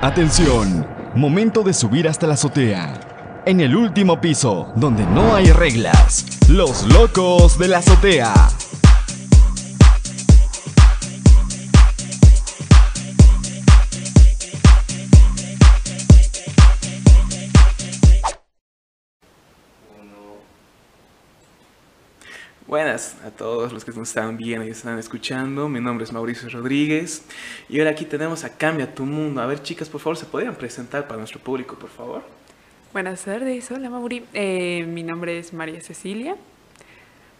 Atención, momento de subir hasta la azotea. En el último piso, donde no hay reglas, los locos de la azotea. Buenas a todos los que nos están viendo y están escuchando. Mi nombre es Mauricio Rodríguez y ahora aquí tenemos a Cambia tu Mundo. A ver, chicas, por favor, ¿se podrían presentar para nuestro público, por favor? Buenas tardes, hola Mauri. Eh, mi nombre es María Cecilia.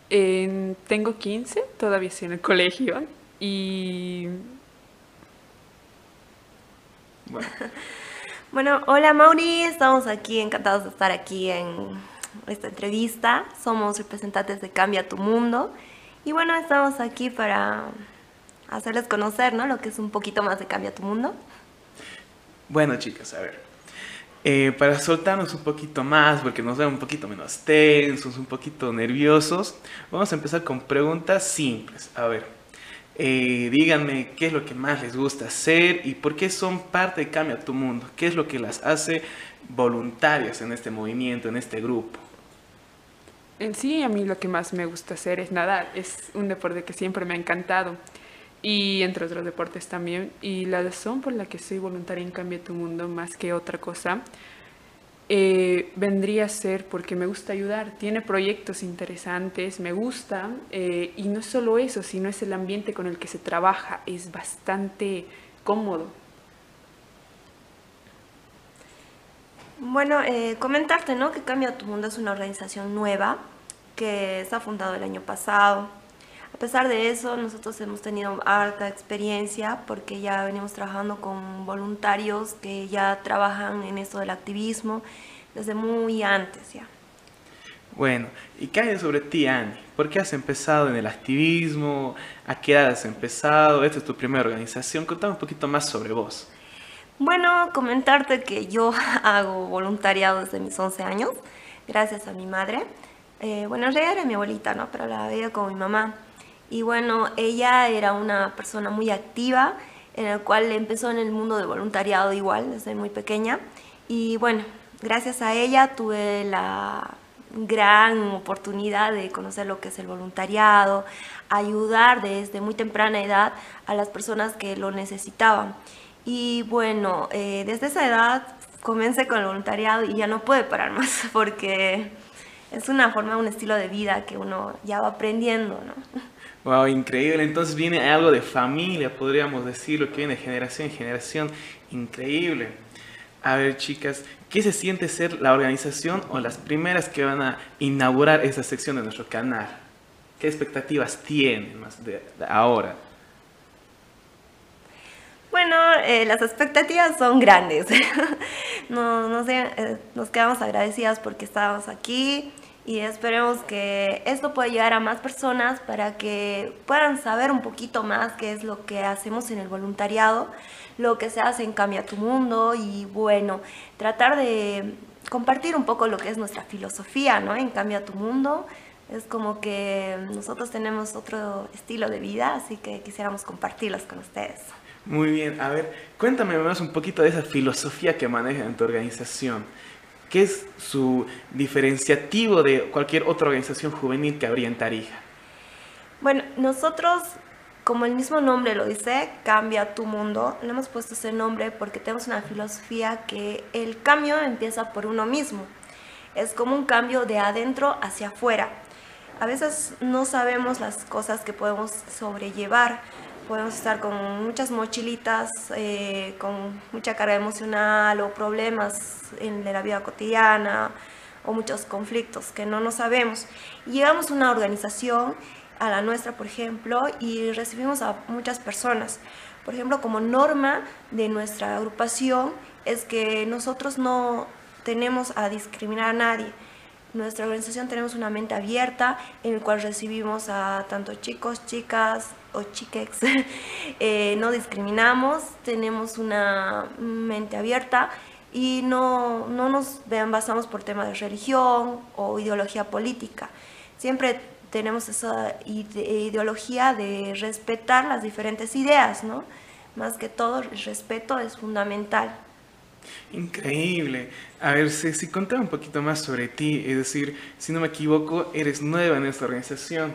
Eh, tengo 15, todavía estoy en el colegio y... Bueno. bueno, hola Mauri, estamos aquí encantados de estar aquí en esta entrevista. Somos representantes de Cambia tu Mundo. Y bueno, estamos aquí para hacerles conocer ¿no? lo que es un poquito más de Cambia tu Mundo. Bueno, chicas, a ver. Eh, para soltarnos un poquito más, porque nos vemos un poquito menos tensos, un poquito nerviosos, vamos a empezar con preguntas simples. A ver, eh, díganme qué es lo que más les gusta hacer y por qué son parte de Cambia tu Mundo. ¿Qué es lo que las hace voluntarias en este movimiento, en este grupo? En sí, a mí lo que más me gusta hacer es nadar. Es un deporte que siempre me ha encantado. Y entre otros deportes también. Y la razón por la que soy voluntaria en Cambia tu Mundo, más que otra cosa, eh, vendría a ser porque me gusta ayudar. Tiene proyectos interesantes, me gusta. Eh, y no solo eso, sino es el ambiente con el que se trabaja. Es bastante cómodo. Bueno, eh, comentarte, ¿no? Que Cambia tu Mundo es una organización nueva que está fundado el año pasado. A pesar de eso, nosotros hemos tenido harta experiencia porque ya venimos trabajando con voluntarios que ya trabajan en esto del activismo desde muy antes ya. Bueno, ¿y qué hay sobre ti, Annie? ¿Por qué has empezado en el activismo? ¿A qué edad has empezado? Esta es tu primera organización. Contame un poquito más sobre vos. Bueno, comentarte que yo hago voluntariado desde mis 11 años, gracias a mi madre. Eh, bueno, en realidad era mi abuelita, ¿no? Pero la veía como mi mamá. Y bueno, ella era una persona muy activa, en el cual empezó en el mundo de voluntariado igual, desde muy pequeña. Y bueno, gracias a ella tuve la gran oportunidad de conocer lo que es el voluntariado, ayudar desde muy temprana edad a las personas que lo necesitaban. Y bueno, eh, desde esa edad comencé con el voluntariado y ya no pude parar más porque es una forma, un estilo de vida que uno ya va aprendiendo, ¿no? Wow, increíble. Entonces viene algo de familia, podríamos decirlo, que viene de generación en generación. Increíble. A ver, chicas, ¿qué se siente ser la organización o las primeras que van a inaugurar esa sección de nuestro canal? ¿Qué expectativas tienen más de ahora? Bueno, eh, las expectativas son grandes. no, no sé, eh, nos quedamos agradecidas porque estábamos aquí y esperemos que esto pueda llegar a más personas para que puedan saber un poquito más qué es lo que hacemos en el voluntariado, lo que se hace en Cambia tu Mundo y bueno, tratar de compartir un poco lo que es nuestra filosofía, ¿no? En Cambia tu Mundo. Es como que nosotros tenemos otro estilo de vida, así que quisiéramos compartirlos con ustedes. Muy bien, a ver, cuéntame más un poquito de esa filosofía que maneja en tu organización. ¿Qué es su diferenciativo de cualquier otra organización juvenil que habría en Tarija? Bueno, nosotros, como el mismo nombre lo dice, Cambia tu mundo, le hemos puesto ese nombre porque tenemos una filosofía que el cambio empieza por uno mismo. Es como un cambio de adentro hacia afuera. A veces no sabemos las cosas que podemos sobrellevar podemos estar con muchas mochilitas, eh, con mucha carga emocional o problemas en la vida cotidiana o muchos conflictos que no nos sabemos. llegamos a una organización, a la nuestra por ejemplo, y recibimos a muchas personas. Por ejemplo, como norma de nuestra agrupación es que nosotros no tenemos a discriminar a nadie nuestra organización tenemos una mente abierta en el cual recibimos a tanto chicos, chicas o chiquex. Eh, no discriminamos, tenemos una mente abierta y no, no nos basamos por temas de religión o ideología política. Siempre tenemos esa ideología de respetar las diferentes ideas, ¿no? Más que todo, el respeto es fundamental. Increíble. A ver, si contame un poquito más sobre ti. Es decir, si no me equivoco, eres nueva en esta organización.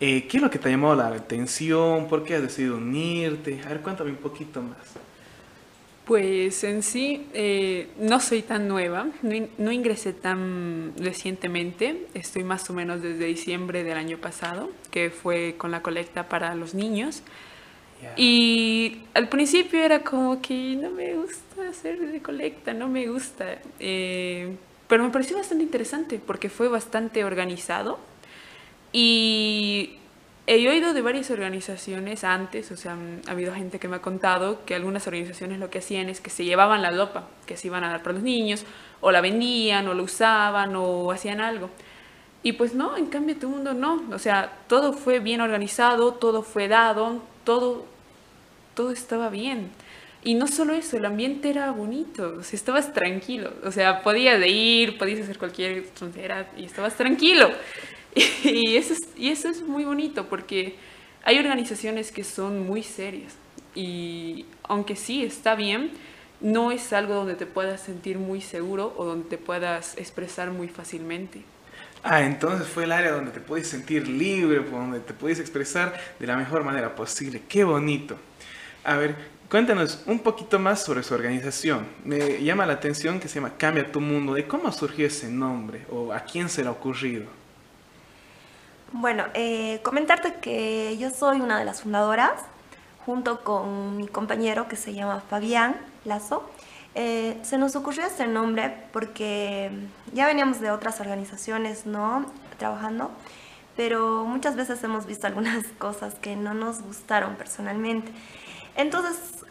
Eh, ¿Qué es lo que te ha llamado la atención? ¿Por qué has decidido unirte? A ver, cuéntame un poquito más. Pues en sí, eh, no soy tan nueva, no, ingresé tan recientemente, estoy más o menos desde diciembre del año pasado, que fue con la colecta para los niños. Y al principio era como que no me gusta hacer de colecta, no me gusta. Eh, pero me pareció bastante interesante porque fue bastante organizado. Y he oído de varias organizaciones antes, o sea, ha habido gente que me ha contado que algunas organizaciones lo que hacían es que se llevaban la ropa que se iban a dar para los niños, o la vendían, o la usaban, o hacían algo. Y pues no, en cambio tu mundo no, o sea, todo fue bien organizado, todo fue dado, todo, todo estaba bien. Y no solo eso, el ambiente era bonito, o estabas tranquilo, o sea, podías ir, podías hacer cualquier tontería y estabas tranquilo. Y eso, es, muy bonito porque hay organizaciones que son muy serias y aunque sí está bien, no es algo donde te puedas sentir muy seguro o donde te puedas expresar muy fácilmente. Ah, entonces fue el área donde te puedes sentir libre, donde te puedes expresar de la mejor manera posible. Qué bonito. A ver, cuéntanos un poquito más sobre su organización. Me llama la atención que se llama Cambia tu Mundo. ¿De cómo surgió ese nombre o a quién se le ha ocurrido? Bueno, eh, comentarte que yo soy una de las fundadoras, junto con mi compañero que se llama Fabián Lazo. Eh, se nos ocurrió este nombre porque ya veníamos de otras organizaciones, ¿no? Trabajando, pero muchas veces hemos visto algunas cosas que no nos gustaron personalmente. Entonces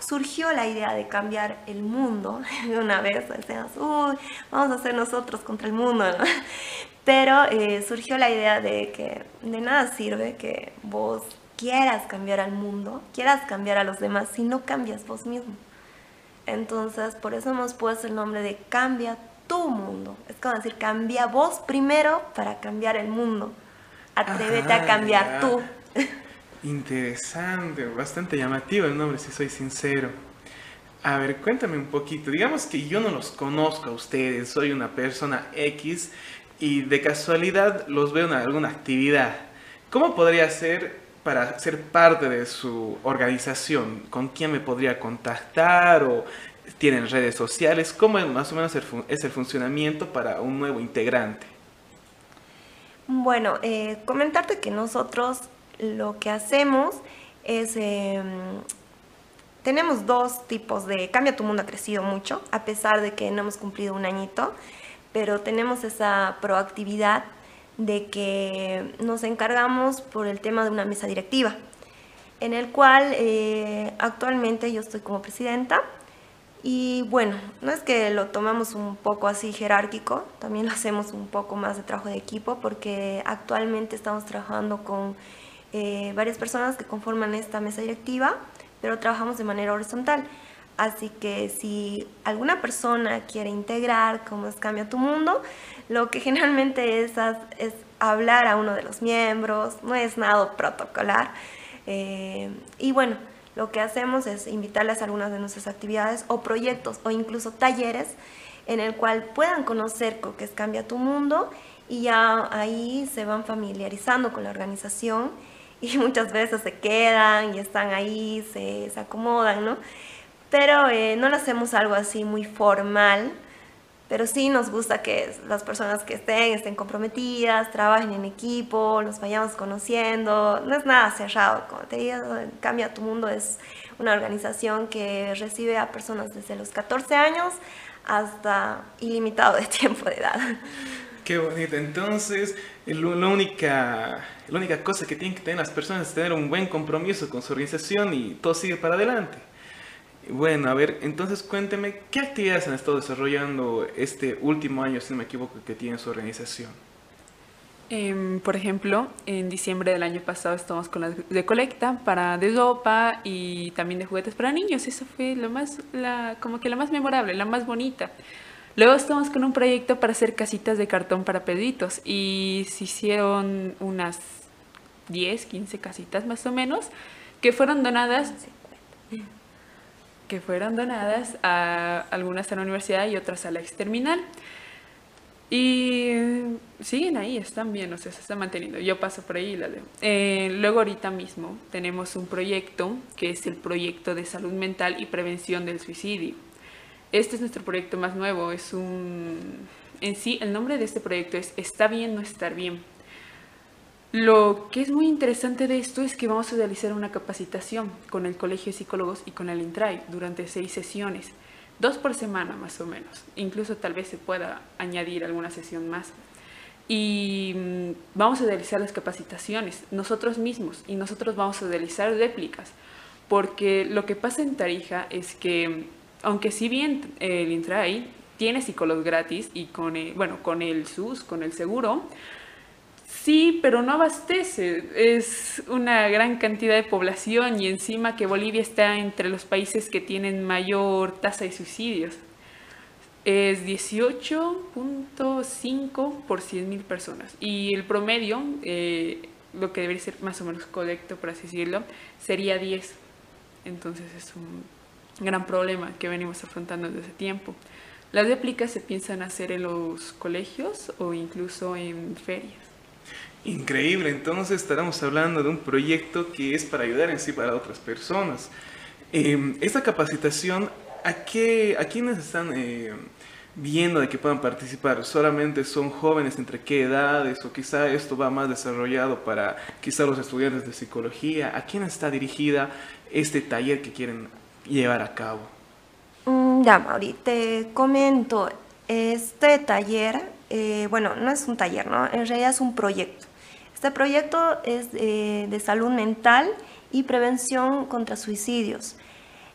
surgió la idea de cambiar el mundo de una vez, decíamos, uy, vamos a hacer nosotros contra el mundo, ¿no? Pero eh, surgió la idea de que de nada sirve que vos quieras cambiar al mundo, quieras cambiar a los demás si no cambias vos mismo. Entonces, por eso hemos puesto el nombre de Cambia tu mundo. Es como decir, cambia vos primero para cambiar el mundo. Atrévete a cambiar tú. Interesante, bastante llamativo el nombre, si soy sincero. A ver, cuéntame un poquito. Digamos que yo no los conozco a ustedes, soy una persona X y de casualidad los veo en alguna actividad. ¿Cómo podría ser para ser parte de su organización? ¿Con quién me podría contactar o tienen redes sociales? ¿Cómo más o menos es el funcionamiento para un nuevo integrante? Bueno, eh, comentarte que nosotros lo que hacemos es... Em, tenemos dos tipos de... Cambia tu mundo ha crecido mucho, a pesar de que no hemos cumplido un añito pero tenemos esa proactividad de que nos encargamos por el tema de una mesa directiva, en el cual eh, actualmente yo estoy como presidenta y bueno, no es que lo tomamos un poco así jerárquico, también lo hacemos un poco más de trabajo de equipo porque actualmente estamos trabajando con eh, varias personas que conforman esta mesa directiva, pero trabajamos de manera horizontal. Así que si alguna persona quiere integrar cómo es Cambia tu Mundo, lo que generalmente es, es hablar a uno de los miembros, no es nada protocolar. Eh, y bueno, lo que hacemos es invitarles a algunas de nuestras actividades o proyectos o incluso talleres en el cual puedan conocer lo que es Cambia tu Mundo y ya ahí se van familiarizando con la organización y muchas veces se quedan y están ahí, se, se acomodan, ¿no? pero eh, no lo hacemos algo así muy formal, pero sí nos gusta que las personas que estén estén comprometidas, trabajen en equipo, los vayamos conociendo, no es nada cerrado, como te digo, Cambia tu Mundo es una organización que recibe a personas desde los 14 años hasta ilimitado de tiempo de edad. Qué bonito. Entonces, la única, la única cosa que tienen que tener las personas es tener un buen compromiso con su organización y todo sigue para adelante. Bueno, a ver, entonces cuénteme, ¿qué actividades han estado desarrollando este último año, si no me equivoco, que tiene su organización? Em, por ejemplo, en diciembre del año pasado estamos con la de colecta para de ropa y también de juguetes para niños. Eso fue lo más, la, como que la más memorable, la más bonita. Luego estamos con un proyecto para hacer casitas de cartón para peditos y se hicieron unas 10, 15 casitas más o menos que fueron donadas que fueron donadas a algunas a la universidad y otras a la exterminal. Y siguen ahí, están bien, o sea, se están manteniendo. Yo paso por ahí y la leo. Eh, luego ahorita mismo tenemos un proyecto que es el proyecto de salud mental y prevención del suicidio. Este es nuestro proyecto más nuevo, es un... En sí, el nombre de este proyecto es Está bien no estar bien. Lo que es muy interesante de esto es que vamos a realizar una capacitación con el Colegio de Psicólogos y con el INTRAI durante seis sesiones dos por semana más o menos. Incluso tal vez se pueda añadir alguna sesión más. Y mm, vamos a realizar las capacitaciones nosotros mismos y nosotros vamos a realizar réplicas. Porque lo que pasa en Tarija es que, aunque si bien el Intrai tiene psicólogos gratis y con bueno, con el SUS, con el seguro, Sí, pero no abastece. Es una gran cantidad de población y encima que Bolivia está entre los países que tienen mayor tasa de suicidios. Es 18.5 por 100.000 personas. Y el promedio, eh, lo que debería ser más o menos correcto, por así decirlo, sería 10. Entonces es un gran problema que venimos afrontando desde tiempo. Las réplicas se piensan hacer en los colegios o incluso en ferias. Increíble, entonces estaremos hablando de un proyecto que es para ayudar en sí para otras personas. Em, esta capacitación, ¿a, qué, a quiénes están eh, viendo de que puedan participar? ¿Solamente son jóvenes entre qué edades o quizá esto va más desarrollado para quizá los estudiantes de psicología? ¿A quién está dirigida este taller que quieren llevar a cabo? Mm, ya, Mauri, te comento, este taller, eh, bueno, no es un taller, ¿no? En realidad es un proyecto. Este proyecto es eh, de salud mental y prevención contra suicidios.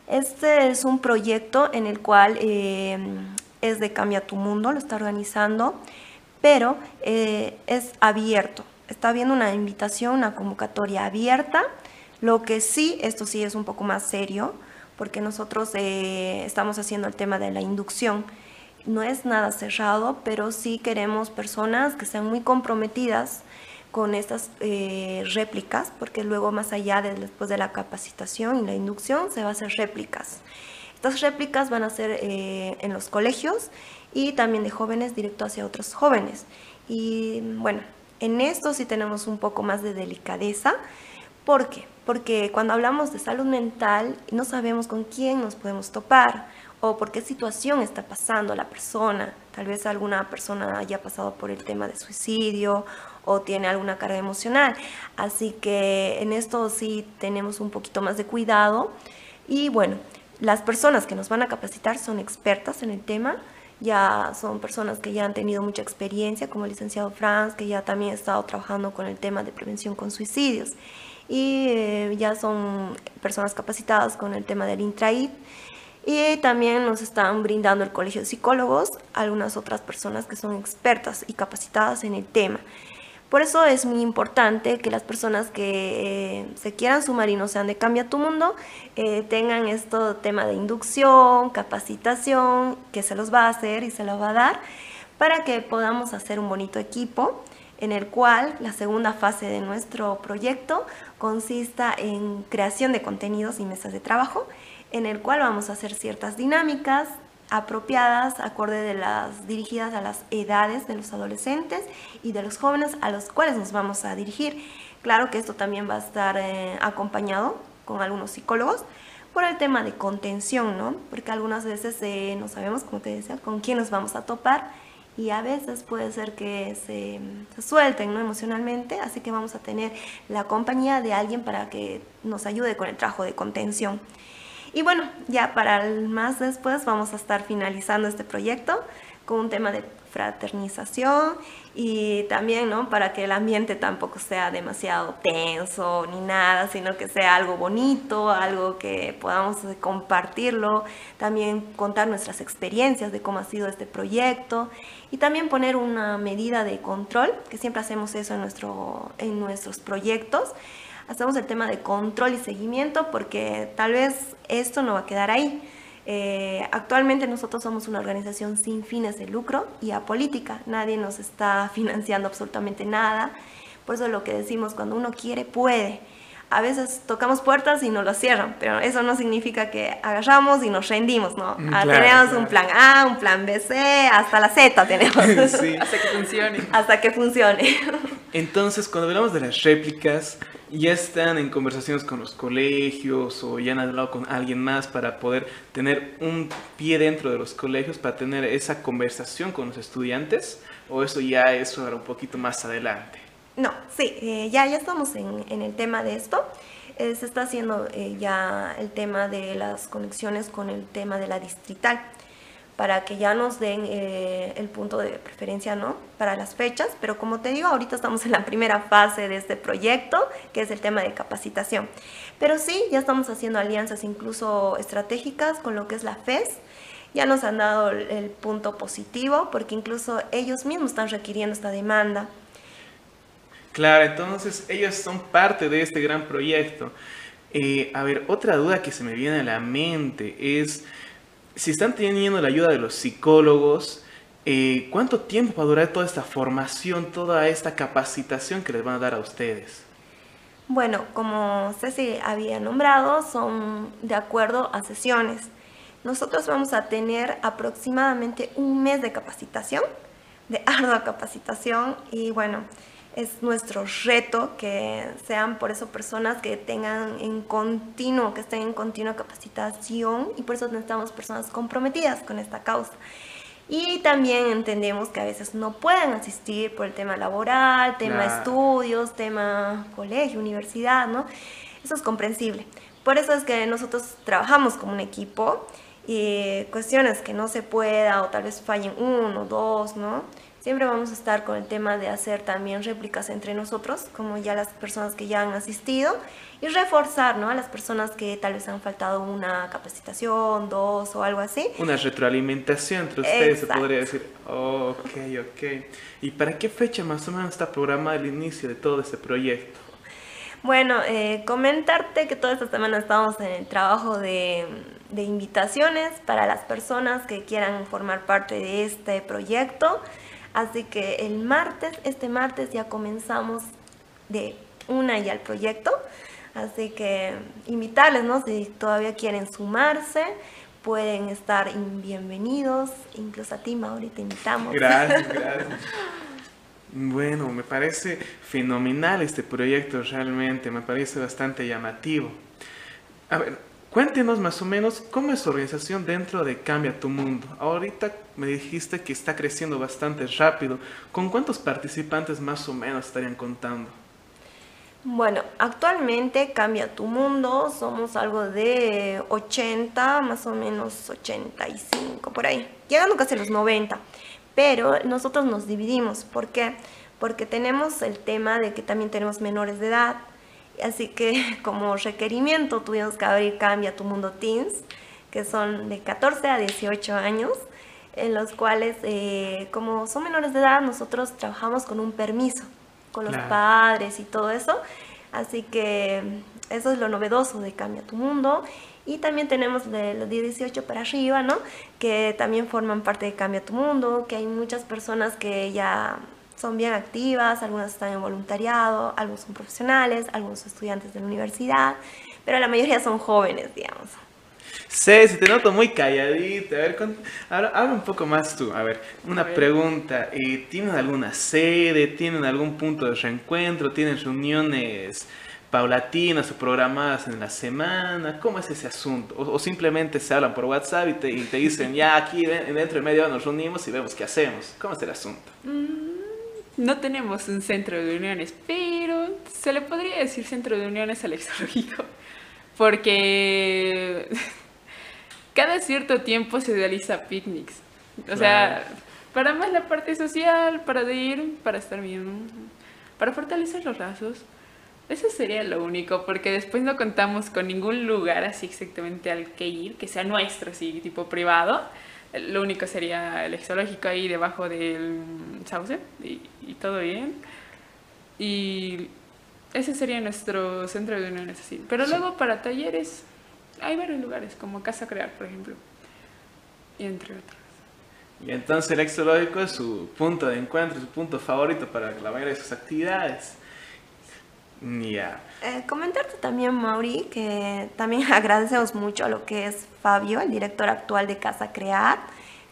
Este es un proyecto en el cual eh, es de Cambia tu Mundo, lo está organizando, pero eh, es abierto. Está habiendo una invitación, una convocatoria abierta. Lo que sí, esto sí es un poco más serio, porque nosotros estamos haciendo el tema de la inducción. No es nada cerrado, pero sí queremos personas que sean muy comprometidas con estas eh, réplicas, porque luego más allá de después de la capacitación y la inducción se va a hacer réplicas. Estas réplicas van a ser eh, en los colegios y también de jóvenes directo hacia otros jóvenes. Y bueno, en esto sí tenemos un poco más de delicadeza. ¿Por qué? Porque cuando hablamos de salud mental no sabemos con quién nos podemos topar o por qué situación está pasando la persona. Tal vez alguna persona haya pasado por el tema de suicidio o tiene alguna carga emocional. Así que en esto sí tenemos un poquito más de cuidado. Y bueno, las personas que nos van a capacitar son expertas en el tema, ya son personas que ya han tenido mucha experiencia, como el licenciado Franz, que ya también ha estado trabajando con el tema de prevención con suicidios. Y eh, ya son personas capacitadas con el tema del intraid. Y también nos están brindando el Colegio de Psicólogos, algunas otras personas que son expertas y capacitadas en el tema. Por eso es muy importante que las personas que eh, se quieran sumar y no sean de Cambia tu Mundo eh, tengan esto tema de inducción, capacitación, que se los va a hacer y se los va a dar para que podamos hacer un bonito equipo en el cual la segunda fase de nuestro proyecto consista en creación de contenidos y mesas de trabajo, en el cual vamos a hacer ciertas dinámicas, apropiadas, acorde de las dirigidas a las edades de los adolescentes y de los jóvenes a los cuales nos vamos a dirigir. Claro que esto también va a estar eh, acompañado con algunos psicólogos por el tema de contención, ¿no? Porque algunas veces eh, no sabemos, como te decía, con quién nos vamos a topar y a veces puede ser que se, suelten ¿no? emocionalmente, así que vamos a tener la compañía de alguien para que nos ayude con el trabajo de contención. Y bueno, ya para el más después vamos a estar finalizando este proyecto con un tema de fraternización y también, ¿no? Para que el ambiente tampoco sea demasiado tenso ni nada, sino que sea algo bonito, algo que podamos compartirlo, también contar nuestras experiencias de cómo ha sido este proyecto y también poner una medida de control, que siempre hacemos eso en, nuestro, en nuestros proyectos, hacemos el tema de control y seguimiento porque tal vez esto no va a quedar ahí. Eh, actualmente nosotros somos una organización sin fines de lucro y apolítica. Nadie nos está financiando absolutamente nada. Por eso lo que decimos, cuando uno quiere, puede. a veces tocamos puertas y no las cierran, pero eso no significa que agarramos y nos rendimos, ¿no? Mm, Ah, claro, tenemos claro. un plan A, un plan B, C, hasta la Z tenemos. Sí. Hasta que funcione. hasta que funcione. Entonces, cuando hablamos de las réplicas, ya están en conversaciones con los colegios o ya han hablado con alguien más para poder tener un pie dentro de los colegios, para tener esa conversación con los estudiantes, o eso ya es un poquito más adelante. No, sí, eh, ya, ya estamos en, en el tema de esto. Eh, se está haciendo eh, ya el tema de las conexiones con el tema de la distrital, para que ya nos den eh, el punto de preferencia, ¿no? Para las fechas, pero como te digo, ahorita estamos en la primera fase de este proyecto, que es el tema de capacitación. Pero sí, ya estamos haciendo alianzas incluso estratégicas con lo que es la FES. Ya nos han dado el, punto positivo, porque incluso ellos mismos están requiriendo esta demanda. Claro, entonces ellos son parte de este gran proyecto. Eh, a ver, otra duda que se me viene a la mente es si están teniendo la ayuda de los psicólogos, eh, ¿cuánto tiempo va a durar toda esta formación, toda esta capacitación que les van a dar a ustedes? Bueno, como Ceci había nombrado, son de acuerdo a sesiones. Nosotros vamos a tener aproximadamente un mes de capacitación, de ardua capacitación, y bueno, es nuestro reto que sean por eso personas que tengan en continuo, que estén en continua capacitación, y por eso necesitamos personas comprometidas con esta causa. Y también entendemos que a veces no pueden asistir por el tema laboral, tema Claro. estudios, tema colegio, universidad, ¿no? Eso es comprensible. Por eso es que nosotros trabajamos como un equipo y cuestiones que no se pueda o tal vez fallen uno, dos, ¿no? Siempre vamos a estar con el tema de hacer también réplicas entre nosotros, como ya las personas que ya han asistido, y reforzar, ¿no? A las personas que tal vez han faltado una capacitación, dos o algo así. Una retroalimentación entre ustedes, se podría decir. Oh, ok, ok. ¿Y para qué fecha más o menos está programado el inicio de todo este proyecto? Bueno, eh, comentarte que toda esta semana estamos en el trabajo de, de invitaciones para las personas que quieran formar parte de este proyecto. Así que el martes, este martes ya comenzamos de una ya el proyecto. Así que invitarles, ¿no? Si todavía quieren sumarse, pueden estar bienvenidos. Incluso a ti, Mauri, te invitamos. Gracias, gracias. Bueno, me parece fenomenal este proyecto realmente, me parece bastante llamativo. A ver, cuéntenos más o menos cómo es su organización dentro de Cambia tu Mundo. Ahorita me dijiste que está creciendo bastante rápido. ¿Con cuántos participantes más o menos estarían contando? Bueno, actualmente Cambia tu Mundo, somos algo de 80, más o menos 85, por ahí, llegando casi a los 90. Pero nosotros nos dividimos, ¿por qué? Porque tenemos el tema de que también tenemos menores de edad, así que como requerimiento tuvimos que abrir Cambia tu Mundo Teens, que son de 14 a 18 años, en los cuales eh, como son menores de edad nosotros trabajamos con un permiso con los Claro. padres y todo eso. Así que eso es lo novedoso de Cambia tu Mundo. Y también tenemos de los de 18 para arriba, ¿no? Que también forman parte de Cambia tu Mundo, que hay muchas personas que ya son bien activas, algunas están en voluntariado, algunos son profesionales, algunos estudiantes de la universidad, pero la mayoría son jóvenes, digamos. Ceci, te noto muy calladita. A ver, ahora habla un poco más tú. A ver, una A ver. pregunta. eh, ¿Tienen alguna sede? ¿Tienen algún punto de reencuentro? ¿Tienen reuniones paulatinas o programadas en la semana? ¿Cómo es ese asunto? ¿O, o simplemente se hablan por WhatsApp y te, y te dicen, ya aquí de- dentro de media hora nos reunimos y vemos qué hacemos? ¿Cómo es el asunto? No tenemos un centro de uniones, pero se le podría decir centro de uniones al exológico, porque cada cierto tiempo se realiza picnics. O sea, para más la parte social, para de ir, para estar bien, para fortalecer los lazos. Eso sería lo único, porque después no contamos con ningún lugar así exactamente al que ir, que sea nuestro, así tipo privado. Lo único sería el exológico ahí debajo del sauce y, y todo bien. Y ese sería nuestro centro de uniones así. Pero luego para talleres hay varios lugares, como Casa Crear, por ejemplo. Y entre otros. Y entonces el exológico es su punto de encuentro, su punto favorito para la mayoría de sus actividades. Ya. Eh, comentarte también, Mauri, que también agradecemos mucho a lo que es Fabio, el director actual de Casa Crear,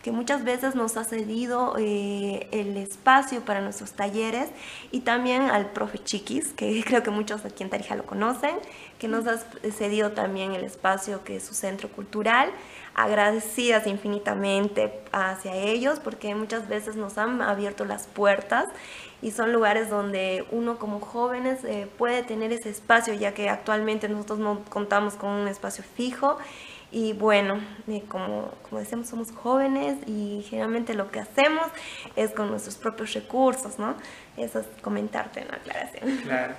que muchas veces nos ha cedido eh, el espacio para nuestros talleres y también al profe Chiquis, que creo que muchos aquí en Tarija lo conocen, que nos ha cedido también el espacio que es su centro cultural. Agradecidas infinitamente hacia ellos porque muchas veces nos han abierto las puertas y son lugares donde uno como jóvenes eh, puede tener ese espacio ya que actualmente nosotros no contamos con un espacio fijo y bueno, eh, como, como decimos, somos jóvenes y generalmente lo que hacemos es con nuestros propios recursos, ¿no? Eso es comentarte en la aclaración. Claro.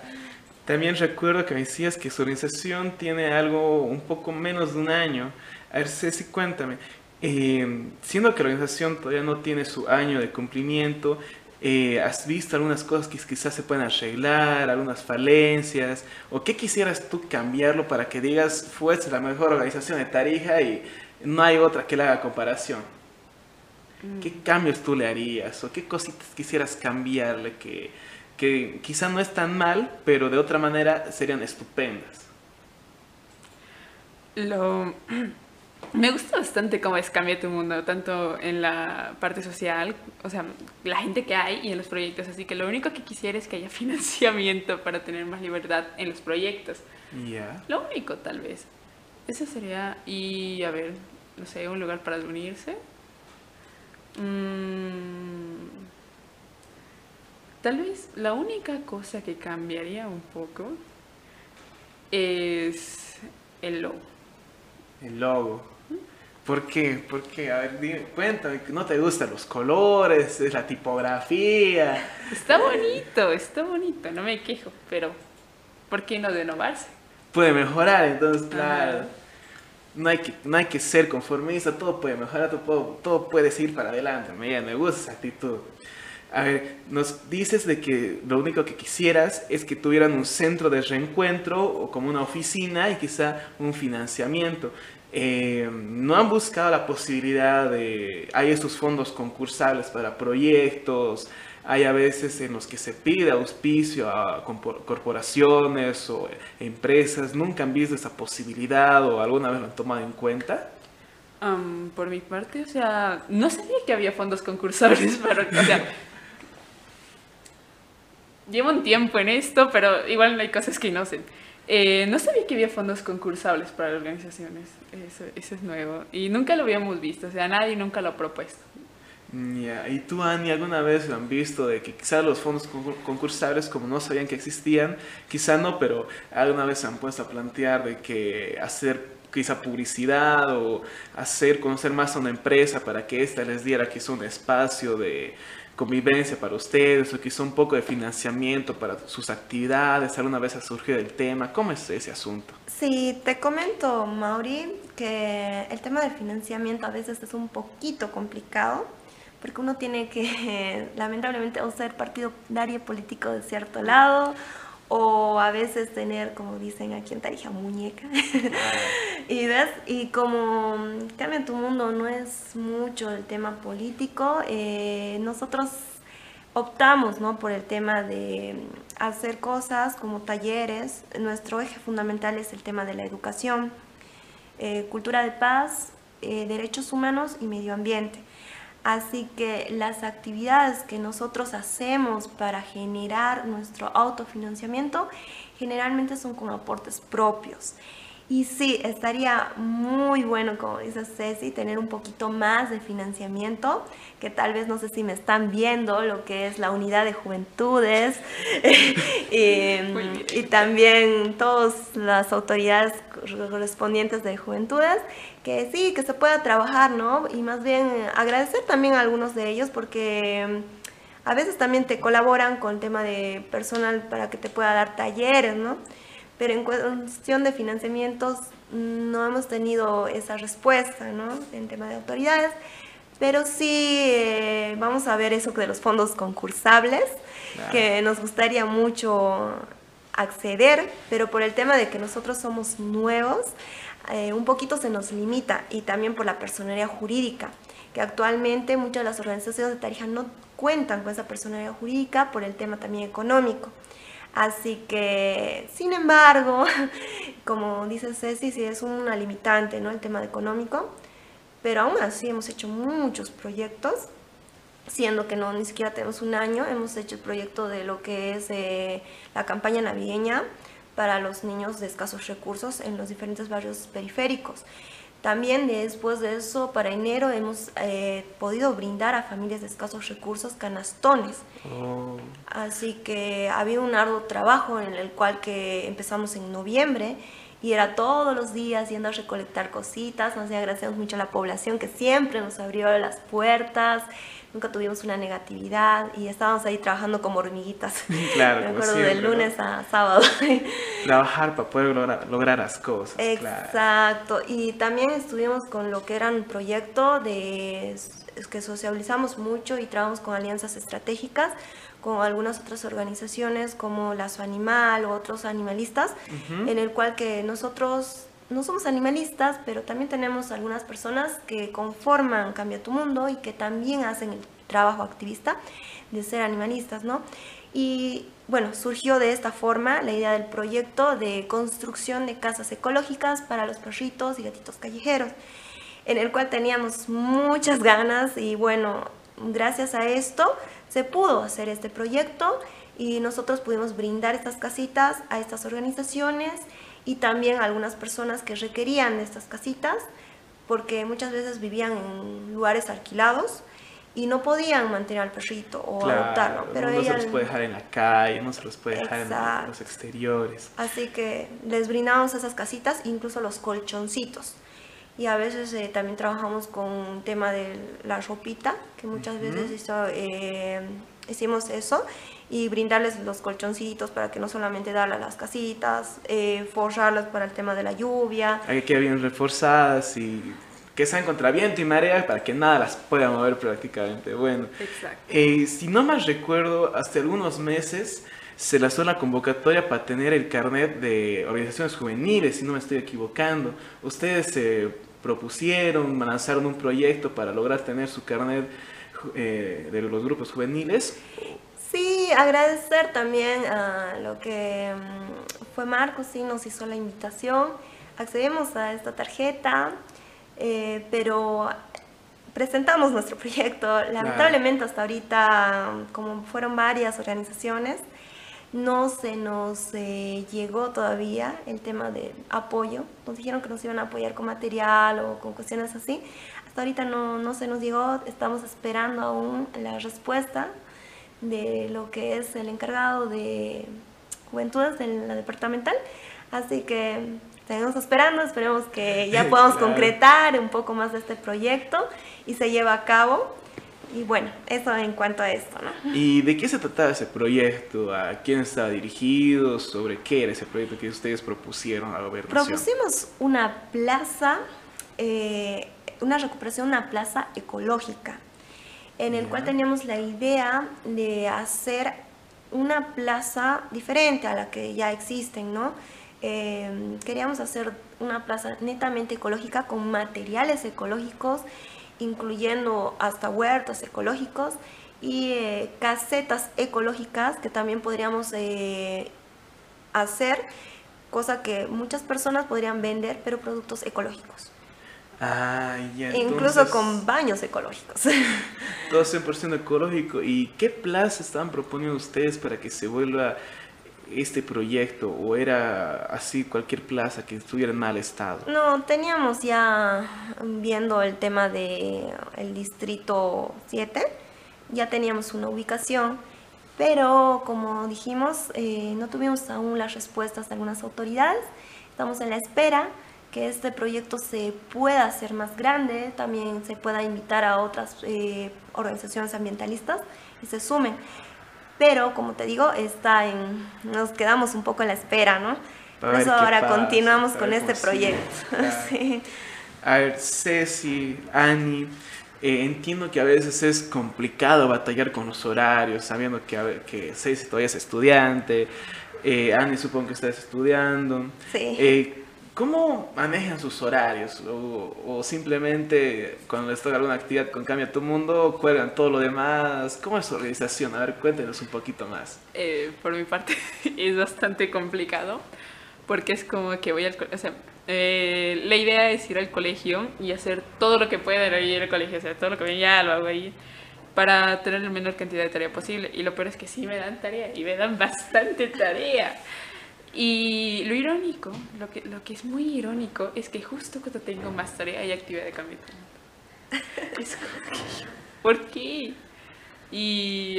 También recuerdo que me decías que su organización tiene algo un poco menos de un año. A ver, Ceci, cuéntame. Eh, siendo que la organización todavía no tiene su año de cumplimiento, eh, ¿Has visto algunas cosas que quizás se pueden arreglar, algunas falencias? ¿O qué quisieras tú cambiarlo para que digas, fuese la mejor organización de Tarija y no hay otra que le haga comparación? Mm. ¿Qué cambios tú le harías? ¿O qué cositas quisieras cambiarle que, que quizás no es tan mal, pero de otra manera serían estupendas? Lo me gusta bastante cómo es Cambia tu Mundo, tanto en la parte social, o sea, la gente que hay y en los proyectos. Así que lo único que quisiera es que haya financiamiento para tener más libertad en los proyectos. Ya. Lo único, tal vez. Eso sería, y a ver, no sé, un lugar para unirse. Mm, tal vez la única cosa que cambiaría un poco es el logo. El logo. ¿Por qué? ¿Por qué? A ver, dime, cuéntame, ¿no te gustan los colores, es la tipografía? Está bonito, está bonito, no me quejo, pero ¿por qué no renovarse? Puede mejorar, entonces, claro. No hay, que, no hay que ser conformista, todo puede mejorar, todo, todo puede seguir para adelante. Me, me gusta esa actitud. A ver, nos dices de que lo único que quisieras es que tuvieran un centro de reencuentro o como una oficina y quizá un financiamiento. Eh, no han buscado la posibilidad de, hay estos fondos concursables para proyectos, hay a veces en los que se pide auspicio a corporaciones o empresas, ¿nunca han visto esa posibilidad o alguna vez lo han tomado en cuenta? por mi parte, o sea, no sabía que había fondos concursables para, o sea, llevo un tiempo en esto, pero igual hay cosas que no sé. Eh, no sabía que había fondos concursables para organizaciones. Eso, eso, es nuevo. Y nunca lo habíamos visto. O sea, nadie nunca lo ha propuesto. ¿Y tú, Ani, alguna vez lo han visto de que quizás los fondos concursables, como no sabían que existían, quizá no, pero alguna vez se han puesto a plantear de que hacer quizá publicidad o hacer conocer más a una empresa para que ésta les diera quizá un espacio de convivencia para ustedes o quizá un poco de financiamiento para sus actividades? ¿Alguna vez ha surgido el tema? ¿Cómo es ese asunto? Sí, te comento, Mauri, que el tema del financiamiento a veces es un poquito complicado porque uno tiene que, lamentablemente, o ser partidario político de cierto lado o a veces tener, como dicen aquí en Tarija, muñeca. y ves, y como cambia tu mundo no es mucho el tema político, eh, nosotros optamos ¿no? por el tema de hacer cosas como talleres. Nuestro eje fundamental es el tema de la educación, eh, cultura de paz, eh, derechos humanos y medio ambiente. Así que las actividades que nosotros hacemos para generar nuestro autofinanciamiento generalmente son con aportes propios. Y sí, estaría muy bueno, como dice Ceci, tener un poquito más de financiamiento, que tal vez no sé si me están viendo lo que es la unidad de juventudes y, y, también todas las autoridades correspondientes de juventudes, que sí, que se pueda trabajar, ¿no? Y más bien agradecer también a algunos de ellos porque a veces también te colaboran con el tema de personal para que te pueda dar talleres, ¿no? Pero en cuestión de financiamientos no hemos tenido esa respuesta, ¿no? En tema de autoridades, pero sí eh, vamos a ver eso de los fondos concursables, que nos gustaría mucho acceder, pero por el tema de que nosotros somos nuevos, eh, un poquito se nos limita y también por la personería jurídica, que actualmente muchas de las organizaciones de Tarija no cuentan con esa personería jurídica por el tema también económico. Así que, sin embargo, como dice Ceci, sí es una limitante, ¿no? El tema económico, pero aún así hemos hecho muchos proyectos, siendo que no ni siquiera tenemos un año, hemos hecho el proyecto de lo que es eh, la campaña navideña para los niños de escasos recursos en los diferentes barrios periféricos. También después de eso, para enero hemos eh, podido brindar a familias de escasos recursos canastones. Oh. Así que había un arduo trabajo en el cual que empezamos en noviembre y era todos los días yendo a recolectar cositas. Nos agradecemos mucho a la población que siempre nos abrió las puertas nunca tuvimos una negatividad y estábamos ahí trabajando como hormiguitas. Claro, Me acuerdo siempre, de ¿no? lunes a sábado. Trabajar para poder lograr, lograr las cosas. claro. Exacto. Y también estuvimos con lo que era un proyecto de es que socializamos mucho y trabajamos con alianzas estratégicas con algunas otras organizaciones como Lazo Animal o otros animalistas, en el cual que nosotros no somos animalistas, pero también tenemos algunas personas que conforman Cambia tu Mundo y que también hacen el trabajo activista de ser animalistas, ¿no? Y bueno, surgió de esta forma la idea del proyecto de construcción de casas ecológicas para los perritos y gatitos callejeros, en el cual teníamos muchas ganas y bueno, gracias a esto se pudo hacer este proyecto y nosotros pudimos brindar estas casitas a estas organizaciones y también algunas personas que requerían de estas casitas porque muchas veces vivían en lugares alquilados y no podían mantener al perrito o Claro, adoptarlo. Pero no se los puede dejar en la calle, no se los puede dejar en los exteriores. Así que les brindamos esas casitas, incluso los colchoncitos. Y a veces eh, también trabajamos con un tema de la ropita, que muchas veces hizo, eh, hicimos eso, y brindarles los colchoncitos para que no solamente darle las casitas, eh, forrarlas para el tema de la lluvia. Hay que quedar bien reforzadas y que sean contra viento y marea para que nada las pueda mover prácticamente. Bueno, Exacto. eh, si no más recuerdo, hace algunos meses se lanzó la convocatoria para tener el carnet de organizaciones juveniles, si no me estoy equivocando. Ustedes se propusieron, lanzaron un proyecto para lograr tener su carnet eh, de los grupos juveniles. Sí, agradecer también a lo que mm, fue Marcos, sí, nos hizo la invitación. Accedimos a esta tarjeta, eh, pero presentamos nuestro proyecto. Lamentablemente hasta ahorita, como fueron varias organizaciones, no se nos eh, llegó todavía el tema del apoyo. Nos dijeron que nos iban a apoyar con material o con cuestiones así. Hasta ahorita no, no se nos llegó, estamos esperando aún la respuesta de lo que es el encargado de juventudes en la departamental. Así que seguimos esperando, esperemos que ya podamos Claro. concretar un poco más de este proyecto y se lleva a cabo. Y bueno, eso en cuanto a esto, ¿no? ¿Y de qué se trataba ese proyecto? ¿A quién estaba dirigido? ¿Sobre qué era ese proyecto que ustedes propusieron a la gobernación? Propusimos una plaza, eh, una recuperación, una plaza ecológica, en el Ya. cual teníamos la idea de hacer una plaza diferente a la que ya existen, ¿no? Eh, queríamos hacer una plaza netamente ecológica con materiales ecológicos, incluyendo hasta huertos ecológicos y eh, casetas ecológicas que también podríamos eh, hacer, cosa que muchas personas podrían vender, pero productos ecológicos. Ah, ya. Incluso entonces, con baños ecológicos. Todo 100% ecológico. ¿Y qué plaza estaban proponiendo ustedes para que se vuelva este proyecto? ¿O era así cualquier plaza que estuviera en mal estado? No, teníamos ya viendo el tema de el distrito 7, ya teníamos una ubicación, pero como dijimos, eh, no tuvimos aún las respuestas de algunas autoridades. Estamos en la espera que este proyecto se pueda hacer más grande, también se pueda invitar a otras eh, organizaciones ambientalistas y se sumen. Pero como te digo, está en, nos quedamos un poco en la espera, ¿no? Por eso ahora pasa, continuamos con este proyecto. Sí. A ver, Ceci, Ani, eh, entiendo que a veces es complicado batallar con los horarios, sabiendo que, a ver, que Ceci todavía es estudiante, eh, Ani supongo que estás estudiando. Sí. Eh, ¿Cómo manejan sus horarios? O, o, simplemente cuando les toca alguna actividad con Cambia tu Mundo, cuelgan todo lo demás? ¿Cómo es su organización? A ver, cuéntenos un poquito más. Eh, por mi parte es bastante complicado porque es como que voy al colegio, o sea, eh, la idea es ir al colegio y hacer todo lo que pueda ir al colegio, o sea, todo lo que ven ya lo hago ahí para tener la menor cantidad de tarea posible. Y lo peor es que sí me dan tarea y me dan bastante tarea. Y lo irónico, lo que, lo que es muy irónico, es que justo cuando tengo más tarea hay actividad de cambio Es como que ¿por qué? Y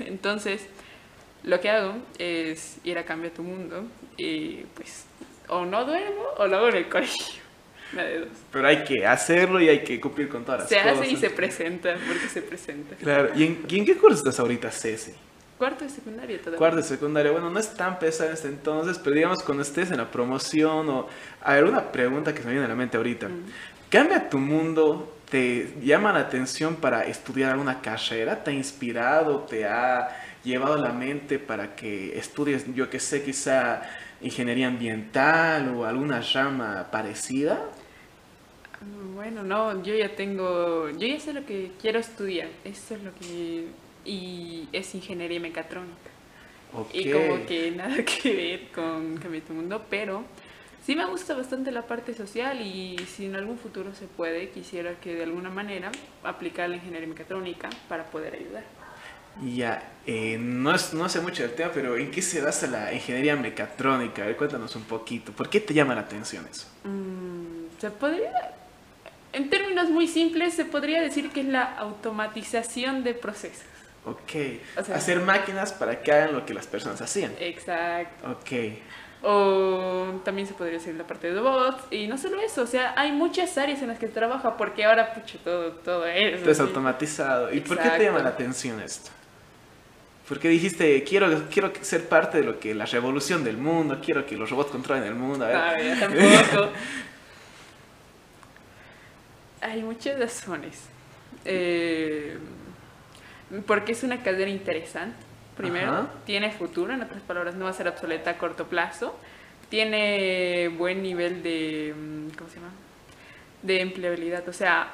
entonces, lo que hago es ir a Cambia tu Mundo y pues o no duermo o lo hago en el colegio. Pero hay que hacerlo y hay que cumplir con todas las se cosas. Se hace y se presenta, porque se presenta. Claro, ¿y en, ¿y en qué curso estás ahorita, Ceci? Cuarto de secundaria todavía. Cuarto de secundaria, bueno, no es tan pesado este entonces, pero digamos cuando estés en la promoción o... A ver, una pregunta que se me viene a la mente ahorita. Mm. ¿Cambia tu mundo? ¿Te llama la atención para estudiar alguna carrera? ¿Te ha inspirado? ¿Te ha llevado la mente para que estudies, yo que sé, quizá ingeniería ambiental o alguna rama parecida? Bueno, no, yo ya tengo, yo ya sé lo que quiero estudiar, eso es lo que, y es ingeniería mecatrónica. Y como que nada que ver con Cambio tu Mundo, pero sí me gusta bastante la parte social y si en algún futuro se puede, quisiera que de alguna manera aplicar la ingeniería mecatrónica para poder ayudar. Ya, eh, no, es, no sé mucho del tema, pero ¿en qué se basa la ingeniería mecatrónica? A ver, cuéntanos un poquito. ¿Por qué te llama la atención eso? Mm, se podría en términos muy simples, se podría decir que es la automatización de procesos. Ok. Hacer máquinas para que hagan lo que las personas hacían. Exacto. Ok. O también se podría decir la parte de bots. Y no solo eso, o sea, hay muchas áreas en las que trabaja porque ahora, pucho, todo, todo es. Todo es automatizado. ¿Y por qué te llama la atención esto? Porque dijiste, quiero, quiero ser parte de lo que la revolución del mundo, quiero que los robots controlen el mundo. A ver. tampoco. Hay muchas razones. Eh, porque es una cadena interesante. Primero, tiene futuro, en otras palabras, no va a ser obsoleta a corto plazo. Tiene buen nivel de. Mm, ¿Cómo se llama? De empleabilidad. O sea.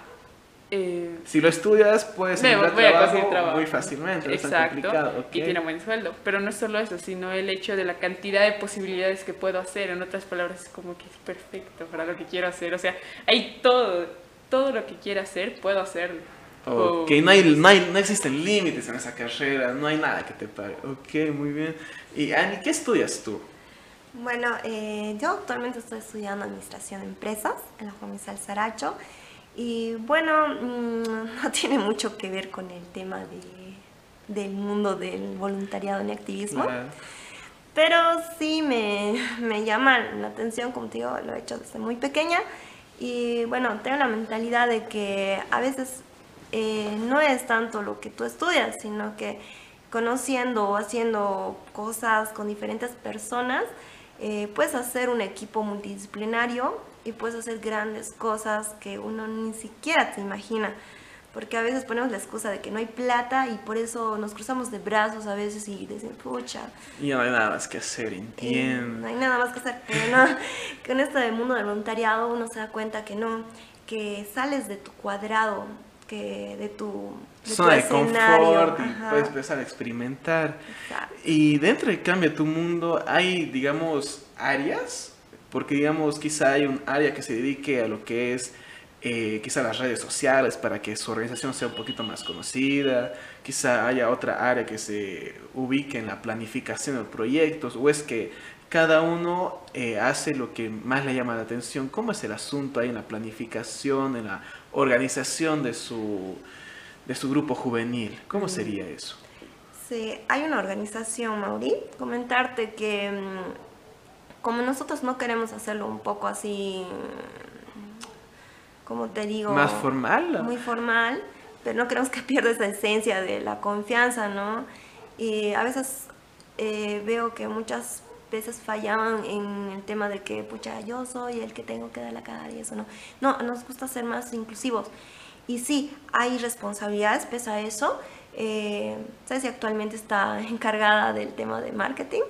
Eh, si lo estudias, puedes encontrar trabajo, muy fácilmente. Exacto. Y tiene buen sueldo. Pero no es solo eso, sino el hecho de la cantidad de posibilidades que puedo hacer. En otras palabras, es como que es perfecto para lo que quiero hacer. O sea, hay todo todo lo que quiera hacer, puedo hacerlo. Ok, no, hay, no, hay, no, existen límites en esa carrera, no hay nada que te pague. Ok, muy bien. Y Ani, ¿qué estudias tú? Bueno, eh, yo actualmente estoy estudiando Administración de Empresas en la Juan Saracho. Y bueno, mm, no tiene mucho que ver con el tema de, del mundo del voluntariado en activismo. Pero sí me, me llama la atención, como te digo, lo he hecho desde muy pequeña. Y bueno, tengo la mentalidad de que a veces eh, no es tanto lo que tú estudias, sino que conociendo o haciendo cosas con diferentes personas, eh, puedes hacer un equipo multidisciplinario y puedes hacer grandes cosas que uno ni siquiera te imagina porque a veces ponemos la excusa de que no hay plata y por eso nos cruzamos de brazos a veces y decimos, pucha. Y no hay nada más que hacer, eh, entiendo. no hay nada más que hacer, pero no, con esto del mundo del voluntariado uno se da cuenta que no, que sales de tu cuadrado, que de tu, zona de confort y puedes empezar a experimentar. Y dentro de Cambia tu Mundo hay, digamos, áreas, porque digamos, quizá hay un área que se dedique a lo que es eh, quizá las redes sociales para que su organización sea un poquito más conocida, quizá haya otra área que se ubique en la planificación de proyectos, o es que cada uno eh, hace lo que más le llama la atención. ¿Cómo es el asunto ahí en la planificación, en la organización de su, de su grupo juvenil? ¿Cómo sería eso? Sí, hay una organización, Mauri. Comentarte que mm, como nosotros no queremos hacerlo un poco así como te digo... Más formal. Muy formal, pero no queremos que pierda esa esencia de la confianza, ¿no? Y a veces eh, veo que muchas veces fallaban en el tema de que, pucha, yo soy el que tengo que dar la cara y eso no. No, nos gusta ser más inclusivos. Y sí, hay responsabilidades pese a eso. Eh, ¿Sabes si actualmente está encargada del tema de marketing?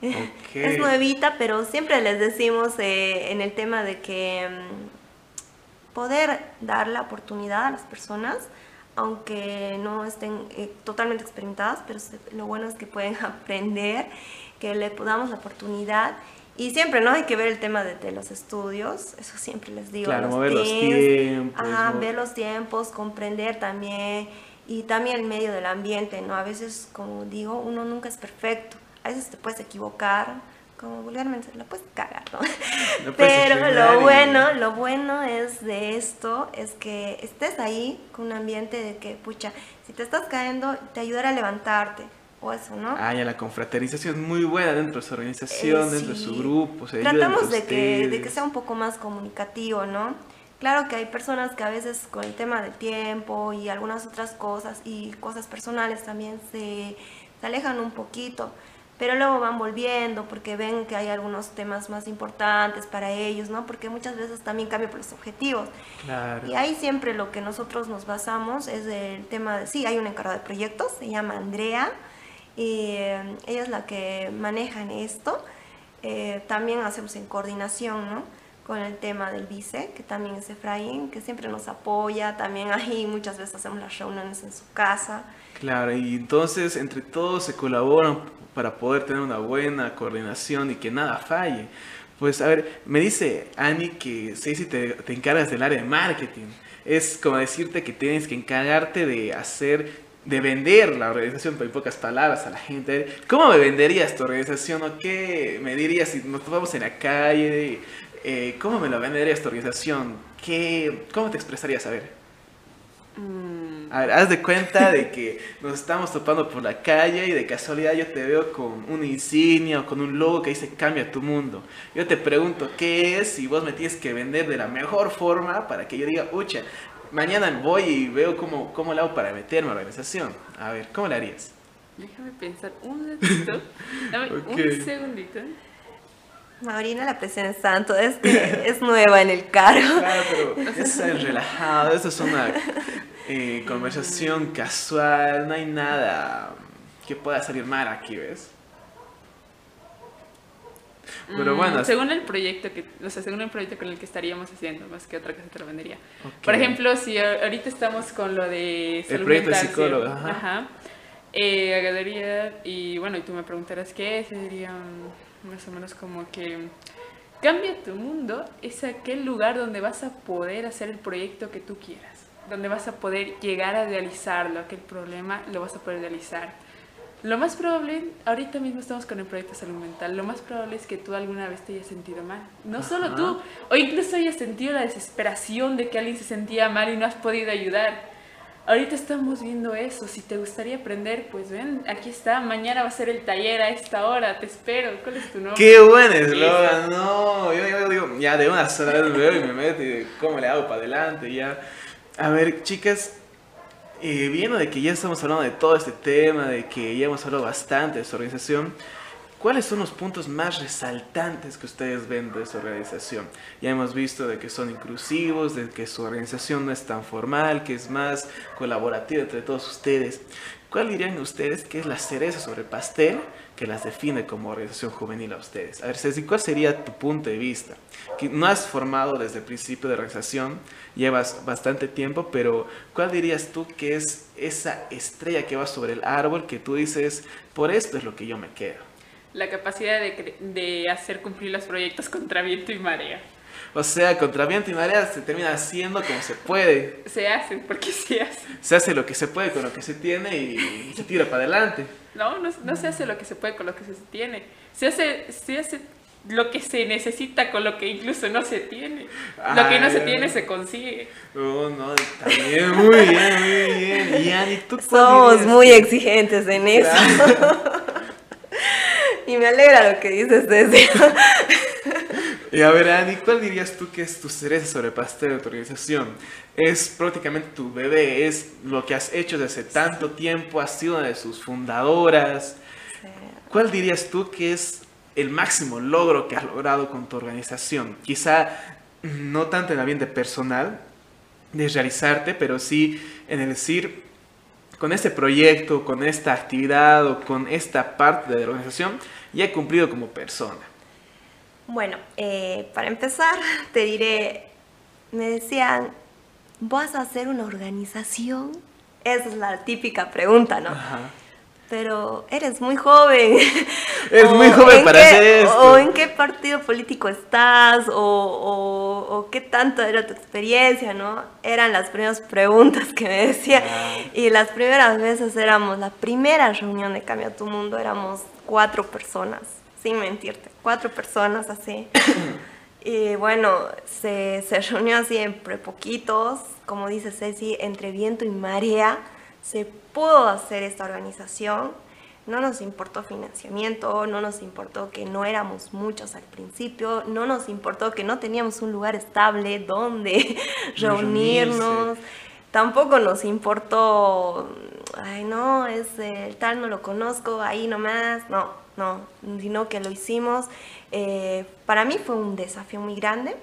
Es nuevita, pero siempre les decimos eh, en el tema de que mm, poder dar la oportunidad a las personas, aunque no estén eh, totalmente experimentadas, pero lo bueno es que pueden aprender, que le damos la oportunidad. Y siempre, ¿no? Hay que ver el tema de, los estudios, eso siempre les digo. Claro, mover los tiempos. Ajá, ver los tiempos, comprender también, y también el medio del ambiente, ¿no? A veces, como digo, uno nunca es perfecto a veces te puedes equivocar, como vulgarmente la puedes cagar, ¿no? Pero lo bueno, lo bueno es de esto es que estés ahí con un ambiente de que, pucha, si te estás cayendo, te ayudará a levantarte. O eso, ¿no? Ah, ya la confraternización es muy buena dentro de su organización, dentro de su grupo. Tratamos de que, de que sea un poco más comunicativo, ¿no? Claro que hay personas que a veces con el tema del tiempo y algunas otras cosas y cosas personales también se, se alejan un poquito pero luego van volviendo porque ven que hay algunos temas más importantes para ellos, ¿no? Porque muchas veces también cambia por los objetivos. Claro. Y ahí siempre lo que nosotros nos basamos es el tema de, sí, hay un encargado de proyectos, se llama Andrea, y eh, ella es la que maneja en esto. Eh, también hacemos en coordinación, ¿no? Con el tema del vice, que también es Efraín, que siempre nos apoya, también ahí muchas veces hacemos las reuniones en su casa. Claro, y entonces entre todos se colaboran para poder tener una buena coordinación y que nada falle. Pues a ver, me dice Ani que si te, te encargas del área de marketing. Es como decirte que tienes que encargarte de hacer, de vender la organización, en pocas palabras, a la gente. ¿Cómo me venderías tu organización o qué me dirías si nos topamos en la calle? Eh, ¿Cómo me lo venderías tu organización? ¿Qué, ¿Cómo te expresarías? A ver. Mm. A ver, haz de cuenta de que nos estamos topando por la calle y de casualidad yo te veo con una insignia o con un logo que dice cambia tu mundo. Yo te pregunto qué es y vos me tienes que vender de la mejor forma para que yo diga, ucha, mañana voy y veo cómo, cómo lo hago para meterme a la organización. A ver, ¿cómo le harías? Déjame pensar un ratito. Dame un segundito. Maurina la presión es santo, es que es nueva en el cargo. Claro, pero es relajado, eso es una eh, conversación casual, no hay nada que pueda salir mal aquí, ¿ves? Pero mm, bueno. Según el proyecto que, o sea, según el proyecto con el que estaríamos haciendo, más que otra cosa te lo vendería. Por ejemplo, si ahorita estamos con lo de salud el proyecto de psicólogo, ajá. ajá eh, y bueno, y tú me preguntarás qué es, diría más o menos como que cambia tu mundo es aquel lugar donde vas a poder hacer el proyecto que tú quieras, donde vas a poder llegar a realizarlo, aquel problema lo vas a poder realizar. Lo más probable, ahorita mismo estamos con el proyecto salud mental, lo más probable es que tú alguna vez te hayas sentido mal. No solo tú, o incluso hayas sentido la desesperación de que alguien se sentía mal y no has podido ayudar Ahorita estamos viendo eso. Si te gustaría aprender, pues ven, aquí está. Mañana va a ser el taller a esta hora. Te espero. ¿Cuál es tu nombre? ¡Qué buen eslogan! No, yo, digo, ya de una sola vez me veo y me meto y cómo le hago para adelante. Ya. A ver, chicas, eh, viendo de que ya estamos hablando de todo este tema, de que ya hemos hablado bastante de su organización. ¿Cuáles son los puntos más resaltantes que ustedes ven de su organización? Ya hemos visto de que son inclusivos, de que su organización no es tan formal, que es más colaborativa entre todos ustedes. ¿Cuál dirían ustedes que es la cereza sobre el pastel que las define como organización juvenil a ustedes? A ver, Ceci, ¿cuál sería tu punto de vista? Que no has formado desde el principio de organización, llevas bastante tiempo, pero ¿cuál dirías tú que es esa estrella que va sobre el árbol que tú dices, por esto es lo que yo me quedo? la capacidad de, de hacer cumplir los proyectos contra viento y marea. O sea, contra viento y marea se termina haciendo como se puede. Se hace, porque se hace. Se hace lo que se puede con lo que se tiene y, se tira para adelante. No, no, no, se hace lo que se puede con lo que se tiene. Se hace, se hace lo que se necesita con lo que incluso no se tiene. lo que no se tiene se consigue. Oh, no, también, muy bien, muy bien. Y ¿tú Somos muy exigentes en eso. Y me alegra lo que dices, Ceci. Y a ver, Ani, ¿cuál dirías tú que es tu cereza sobre pastel de tu organización? Es prácticamente tu bebé, es lo que has hecho desde tanto tiempo, has sido una de sus fundadoras. ¿Cuál dirías tú que es el máximo logro que has logrado con tu organización? Quizá no tanto en el ambiente personal, de realizarte, pero sí en el decir, con este proyecto, con esta actividad o con esta parte de la organización, y ha cumplido como persona? Bueno, eh, para empezar, te diré, me decían, ¿vas a hacer una organización? Esa es la típica pregunta, ¿no? Pero eres muy joven. Eres muy joven para hacer esto. O en qué partido político estás, o, o, qué tanto era tu experiencia, ¿no? Eran las primeras preguntas que me decían. Y las primeras veces éramos, la primera reunión de Cambia tu Mundo, éramos cuatro personas, sin mentirte, cuatro personas así. y bueno, se, se reunió así entre poquitos, como dice Ceci, entre viento y marea se pudo hacer esta organización. No nos importó financiamiento, no nos importó que no éramos muchos al principio, no nos importó que no teníamos un lugar estable donde reunirnos. Tampoco nos importó, ay no, es el tal, no lo conozco, ahí nomás. No, no, sino que lo hicimos. Eh, para mí fue un desafío muy grande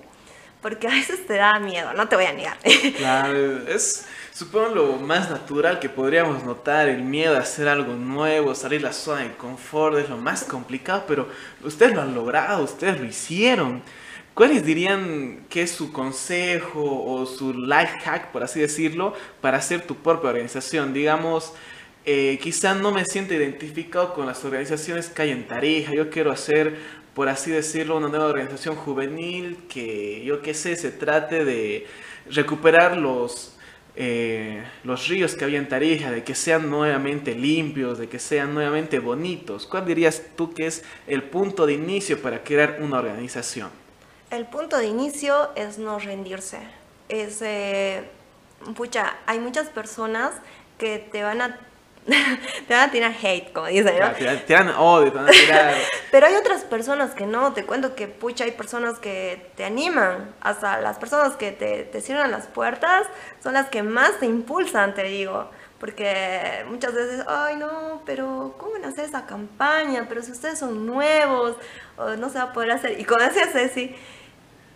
porque a veces te da miedo, no te voy a negar. Claro, es supongo lo más natural que podríamos notar, el miedo a hacer algo nuevo, salir de la zona de confort es lo más complicado, pero ustedes lo han logrado, ustedes lo hicieron. ¿Cuáles dirían que es su consejo o su life hack, por así decirlo, para hacer tu propia organización? Digamos, eh, quizá no me siento identificado con las organizaciones que hay en Tarija, yo quiero hacer, por así decirlo, una nueva organización juvenil que, yo qué sé, se trate de recuperar los eh, los ríos que había en Tarija, de que sean nuevamente limpios, de que sean nuevamente bonitos. ¿Cuál dirías tú que es el punto de inicio para crear una organización? El punto de inicio es no rendirse. Es, eh, pucha, hay muchas personas que te van a te van a tirar hate, como dicen, ¿no? Te tiran odio, te van a tirar... Pero hay otras personas que no, te cuento que, pucha, hay personas que te animan, hasta las personas que te, te cierran las puertas son las que más te impulsan, te digo. Porque muchas veces, ay no, pero ¿cómo van a hacer esa campaña? Pero si ustedes son nuevos, no se va a poder hacer. Y como decía Ceci,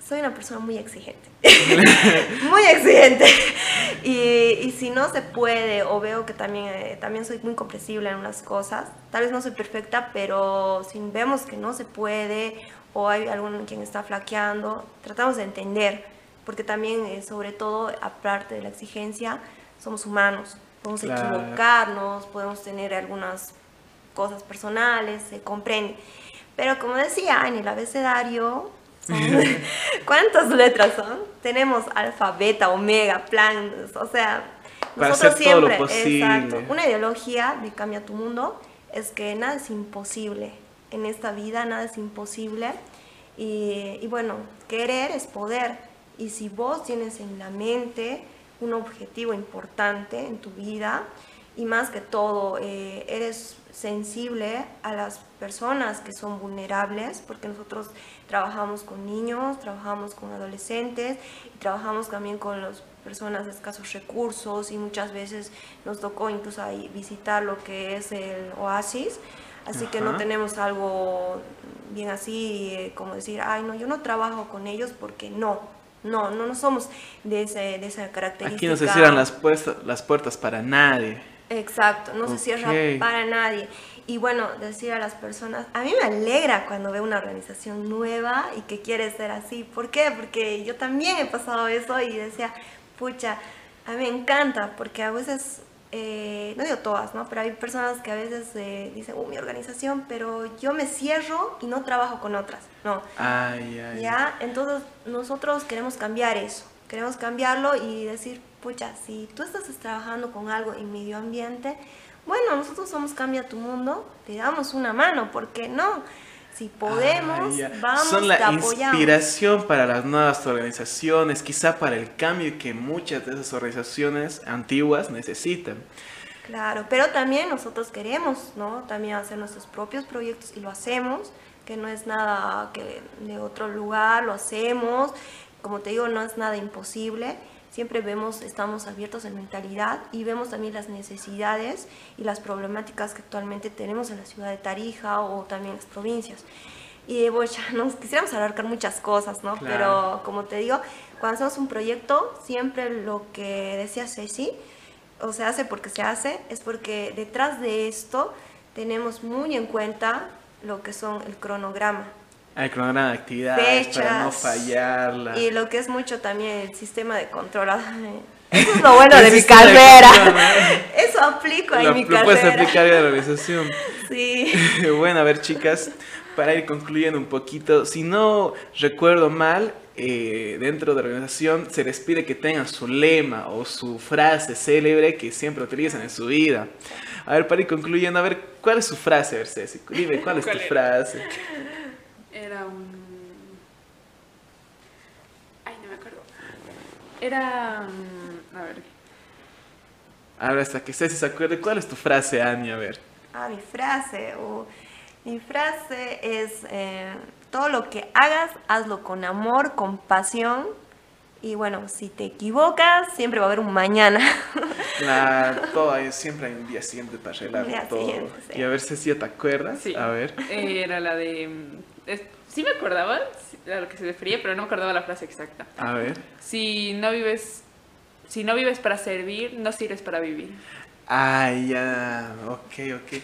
soy una persona muy exigente. muy exigente. Y, y, si no se puede, o veo que también, eh, también soy muy comprensible en unas cosas, tal vez no soy perfecta, pero si vemos que no se puede, o hay alguien quien está flaqueando, tratamos de entender, porque también, eh, sobre todo, aparte de la exigencia, somos humanos, podemos equivocarnos, podemos tener algunas cosas personales, se comprende. Pero como decía, en el abecedario ¿Cuántas letras son? Tenemos alfa, beta, omega, plan, o sea, nosotros siempre, exacto, una ideología de cambia tu mundo es que nada es imposible. En esta vida, nada es imposible y, y bueno, querer es poder. Y si vos tienes en la mente un objetivo importante en tu vida y más que todo eh, eres sensible a las personas que son vulnerables, porque nosotros trabajamos con niños, trabajamos con adolescentes y trabajamos también con las personas de escasos recursos y muchas veces nos tocó incluso ahí visitar lo que es el oasis, así que no tenemos algo bien así eh, como decir, ay no, yo no trabajo con ellos porque no, no, no, no somos de, ese, de esa característica. Aquí no se cierran las, las puertas para nadie. Exacto, no se cierra para nadie. Y bueno, decir a las personas, a mí me alegra cuando veo una organización nueva y que quiere ser así. ¿Por qué? Porque yo también he pasado eso y decía, pucha, a mí me encanta, porque a veces, eh, no digo todas, ¿no? Pero hay personas que a veces eh, dicen, uh, mi organización, pero yo me cierro y no trabajo con otras, ¿no? Ay, ay. ¿Ya? Entonces nosotros queremos cambiar eso, queremos cambiarlo y decir, pucha, si tú estás trabajando con algo en medio ambiente, bueno, nosotros somos Cambia tu Mundo, te damos una mano, ¿por qué no? Si podemos, vamos, Son la inspiración para las nuevas organizaciones, quizá para el cambio que muchas de esas organizaciones antiguas necesitan. Claro, pero también nosotros queremos, ¿no? También hacer nuestros propios proyectos y lo hacemos, que no es nada que de otro lugar, lo hacemos, como te digo, no es nada imposible siempre vemos, estamos abiertos en mentalidad y vemos también las necesidades y las problemáticas que actualmente tenemos en la ciudad de Tarija o también en las provincias. Y bueno, nos quisiéramos abarcar muchas cosas, ¿no? Pero como te digo, cuando hacemos un proyecto, siempre lo que decía Ceci, o se hace porque se hace, es porque detrás de esto tenemos muy en cuenta lo que son el cronograma. Hay cronograma de actividades para no Fechas. fallarla. Y lo que es mucho también el sistema de control. Ay, Eso es lo bueno de mi de carrera. control, ¿no? Eso aplico en Lo, mi lo puedes carrera. aplicar a la organización. Sí. bueno, a ver, chicas, para ir concluyendo un poquito, si no recuerdo mal, eh, dentro de la organización se les pide que tengan su lema o su frase célebre que siempre utilizan en su vida. A ver, para ir concluyendo, a ver, ¿cuál es su frase, a ver, Ceci? Dime, ¿cuál es tu ¿Cuál era? frase? Era un... Ay, no me acuerdo. Era... mm, A ver. Ahora, hasta que Ceci se acuerde, ¿cuál es tu frase, Ani? A ver. Ah, mi frase. uh, mi frase es, eh, todo lo que hagas, hazlo con amor, con pasión. Y bueno, si te equivocas, siempre va a haber un mañana. La, todo hay- siempre hay un día siguiente para arreglar todo. siguiente, sí. Y a ver, Ceci, ¿te acuerdas? Sí. A ver. Eh, Era la de... es- sí me acordaba a lo que se refería, pero no me acordaba la frase exacta. A ver. Si no vives... Si no vives para servir, no sirves para vivir. Ah, ya, ok, ok.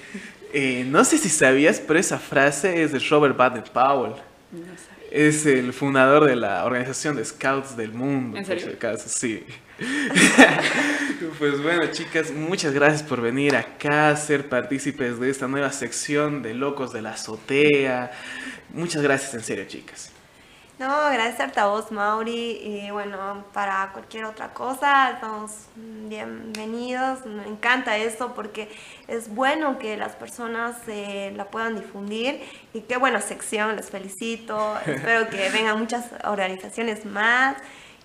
Eh, no sé si sabías, pero esa frase es de Robert Baden Powell. No sabía. Es el fundador de la organización de Scouts del mundo. ¿En por serio? si acaso, sí. pues bueno, chicas, muchas gracias por venir acá a ser partícipes de esta nueva sección de Locos de la Azotea. Muchas gracias, en serio, chicas. No, agradecerte a vos, Mauri. Y bueno, para cualquier otra cosa, estamos bienvenidos. Me encanta esto porque es bueno que las personas eh, la puedan difundir. Y qué buena sección, les felicito. Espero que vengan muchas organizaciones más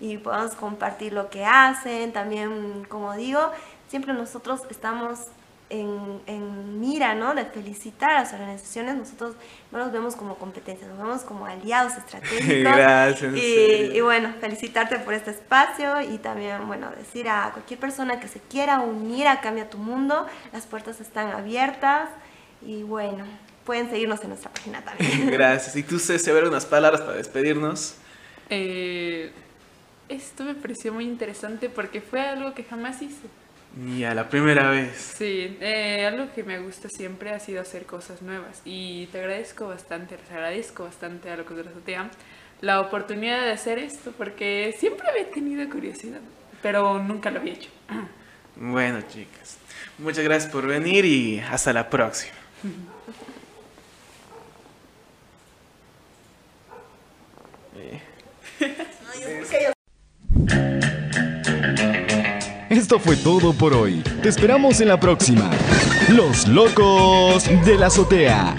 y podamos compartir lo que hacen. También, como digo, siempre nosotros estamos en, en mira, ¿no? De felicitar a las organizaciones. Nosotros no nos vemos como competencia, nos vemos como aliados estratégicos. Gracias, Y, bueno, felicitarte por este espacio y también, bueno, decir a cualquier persona que se quiera unir a Cambia tu Mundo, las puertas están abiertas y bueno, pueden seguirnos en nuestra página también. Gracias. Y tú, Ceci, a ver unas palabras para despedirnos. Eh, esto me pareció muy interesante porque fue algo que jamás hice. Ya, la primera vez. Sí, eh, algo que me gusta siempre ha sido hacer cosas nuevas y te agradezco bastante, les agradezco bastante a Locos de la Azotea la oportunidad de hacer esto porque siempre había tenido curiosidad, pero nunca lo había hecho. Bueno, chicas, muchas gracias por venir y hasta la próxima. Eh, Esto fue todo por hoy. Te esperamos en la próxima. Los locos de la azotea.